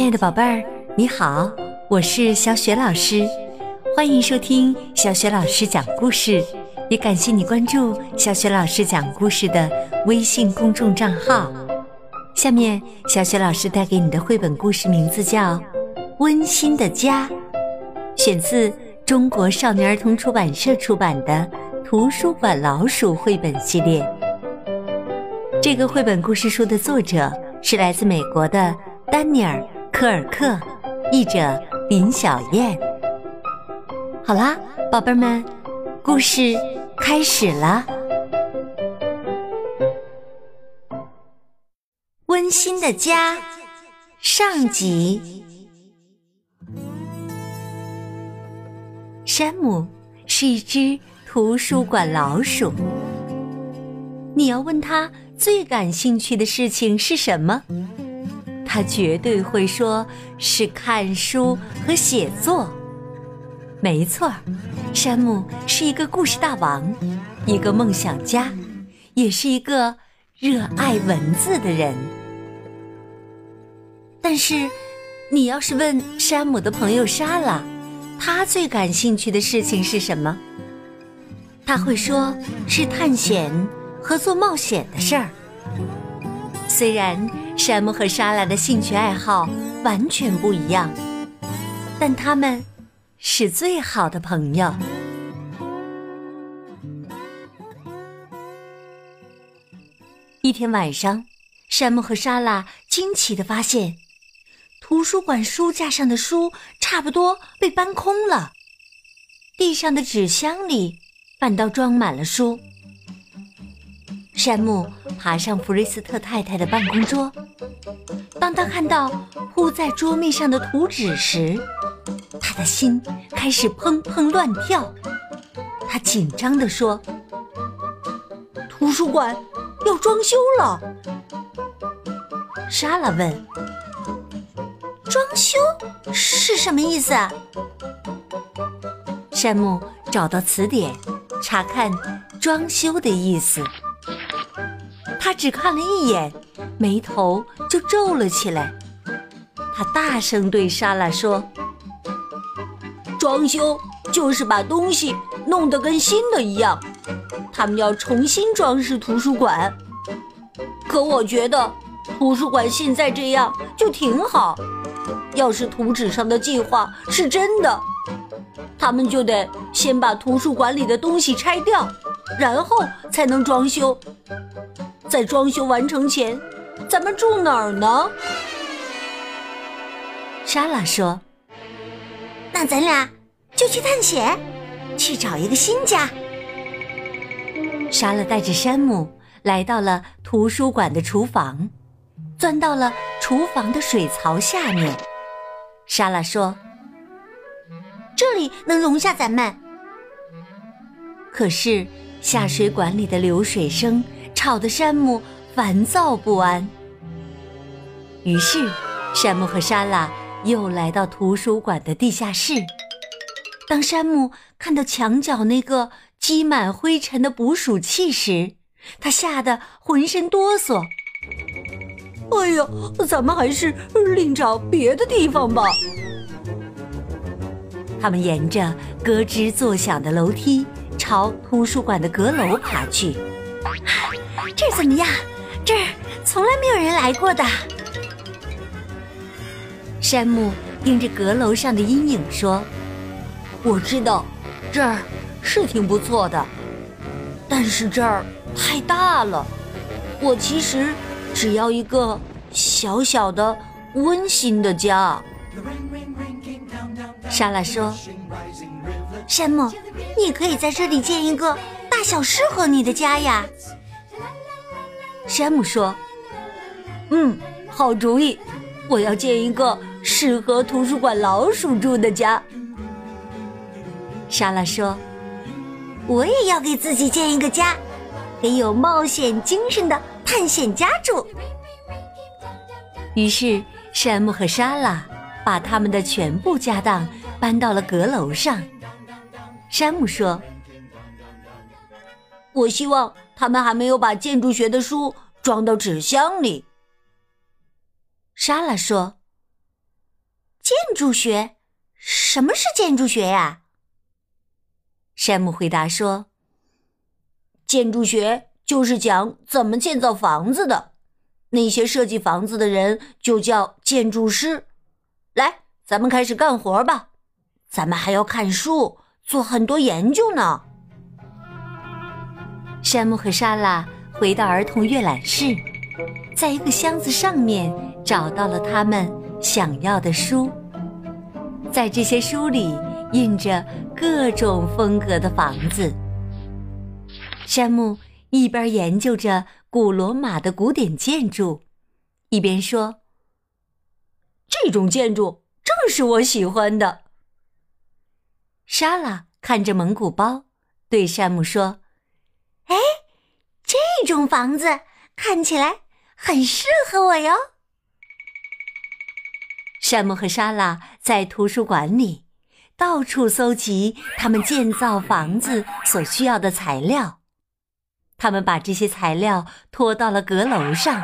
亲爱的宝贝儿，你好，我是小雪老师，欢迎收听小雪老师讲故事，也感谢你关注小雪老师讲故事的微信公众账号。下面，小雪老师带给你的绘本故事名字叫《温馨的家》，选自中国少年儿童出版社出版的《图书馆老鼠》绘本系列。这个绘本故事书的作者是来自美国的丹尼尔·科尔克，译者林小燕。好啦，宝贝儿们，故事开始了。温馨的家上集。山姆是一只图书馆老鼠。你要问他最感兴趣的事情是什么？他绝对会说是看书和写作。没错，山姆是一个故事大王，一个梦想家，也是一个热爱文字的人。但是，你要是问山姆的朋友莎拉，他最感兴趣的事情是什么？他会说是探险。和做冒险的事儿。虽然山姆和莎拉的兴趣爱好完全不一样，但他们是最好的朋友。一天晚上，山姆和莎拉惊奇的发现，图书馆书架上的书差不多被搬空了，地上的纸箱里反倒装满了书。山姆爬上弗瑞斯特太太的办公桌，当他看到铺在桌面上的图纸时，他的心开始砰砰乱跳。他紧张地说：“图书馆要装修了。”莎拉问：“装修是什么意思？”山姆找到词典，查看“装修”的意思。只看了一眼，眉头就皱了起来。他大声对莎拉说：“装修就是把东西弄得跟新的一样。他们要重新装饰图书馆。可我觉得图书馆现在这样就挺好。要是图纸上的计划是真的，他们就得先把图书馆里的东西拆掉，然后才能装修。”在装修完成前，咱们住哪儿呢？莎拉说：“那咱俩就去探险，去找一个新家。”莎拉带着山姆来到了图书馆的厨房，钻到了厨房的水槽下面。莎拉说：“这里能容下咱们。”可是下水管里的流水声。吵得山姆烦躁不安。于是，山姆和莎拉又来到图书馆的地下室。当山姆看到墙角那个积满灰尘的捕鼠器时，他吓得浑身哆嗦。哎呀，咱们还是另找别的地方吧。他们沿着咯吱作响的楼梯朝图书馆的阁楼爬去。这儿怎么样？这儿从来没有人来过的。山姆盯着阁楼上的阴影说：“我知道，这儿是挺不错的，但是这儿太大了。我其实只要一个小小的、温馨的家。”莎拉说：“山姆，你可以在这里建一个大小适合你的家呀。”山姆说：“嗯，好主意，我要建一个适合图书馆老鼠住的家。”莎拉说：“我也要给自己建一个家，给有冒险精神的探险家住。”于是，山姆和莎拉把他们的全部家当搬到了阁楼上。山姆说：“我希望。”他们还没有把建筑学的书装到纸箱里。莎拉说：“建筑学？什么是建筑学呀？山姆回答说：“建筑学就是讲怎么建造房子的，那些设计房子的人就叫建筑师。来，咱们开始干活吧。咱们还要看书，做很多研究呢。”山姆和莎拉回到儿童阅览室，在一个箱子上面找到了他们想要的书。在这些书里印着各种风格的房子。山姆一边研究着古罗马的古典建筑，一边说：“这种建筑正是我喜欢的。”莎拉看着蒙古包，对山姆说：“哎，这种房子看起来很适合我哟。”山姆和莎拉在图书馆里到处搜集他们建造房子所需要的材料。他们把这些材料拖到了阁楼上，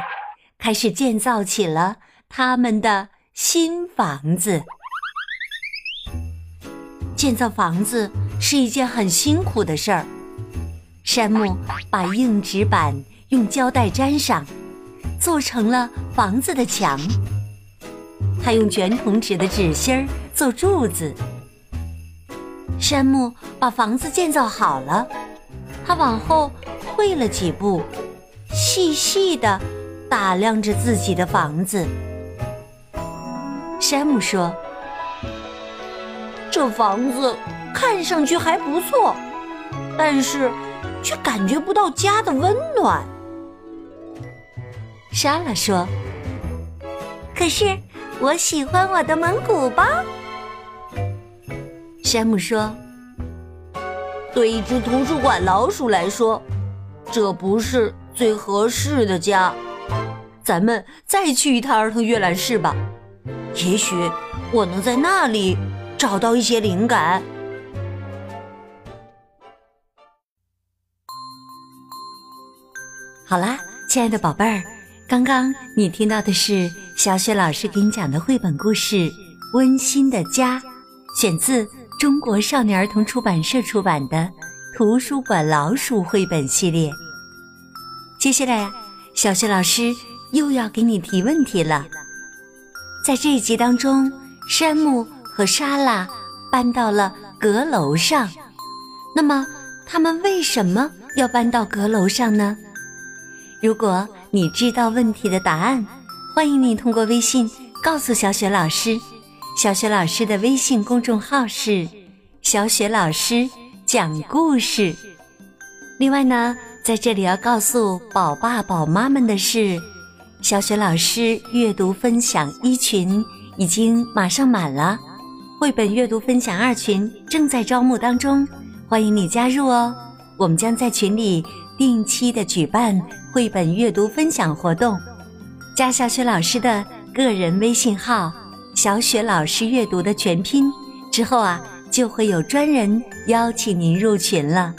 开始建造起了他们的新房子。建造房子是一件很辛苦的事儿。山姆把硬纸板用胶带粘上，做成了房子的墙。他用卷筒纸的纸芯儿做柱子。山姆把房子建造好了，他往后退了几步，细细的打量着自己的房子。山姆说：“这房子看上去还不错，但是却感觉不到家的温暖。”莎拉说：“可是。”我喜欢我的蒙古包，山姆说：“对一只图书馆老鼠来说，这不是最合适的家。咱们再去一趟儿童阅览室吧，也许我能在那里找到一些灵感。”好啦，亲爱的宝贝儿，刚刚你听到的是。小雪老师给你讲的绘本故事《温馨的家》，选自中国少年儿童出版社出版的《图书馆老鼠》绘本系列。接下来呀，小雪老师又要给你提问题了。在这一集当中，山姆和莎拉搬到了阁楼上，那么他们为什么要搬到阁楼上呢？如果你知道问题的答案，欢迎你通过微信告诉小雪老师，小雪老师的微信公众号是“小雪老师讲故事”。另外呢，在这里要告诉宝爸宝妈们的是，小雪老师阅读分享一群已经马上满了，绘本阅读分享二群正在招募当中，欢迎你加入哦。我们将在群里定期的举办绘本阅读分享活动。加小雪老师的个人微信号“小雪老师阅读”的全拼之后啊，就会有专人邀请您入群了。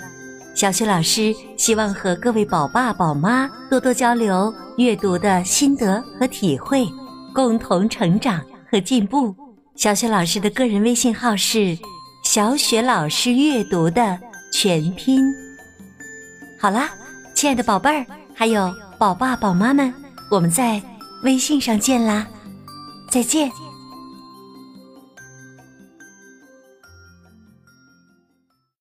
小雪老师希望和各位宝爸宝妈多多交流阅读的心得和体会，共同成长和进步。小雪老师的个人微信号是“小雪老师阅读”的全拼。好啦，亲爱的宝贝儿，还有宝爸宝妈们。我们在微信上见啦，再见。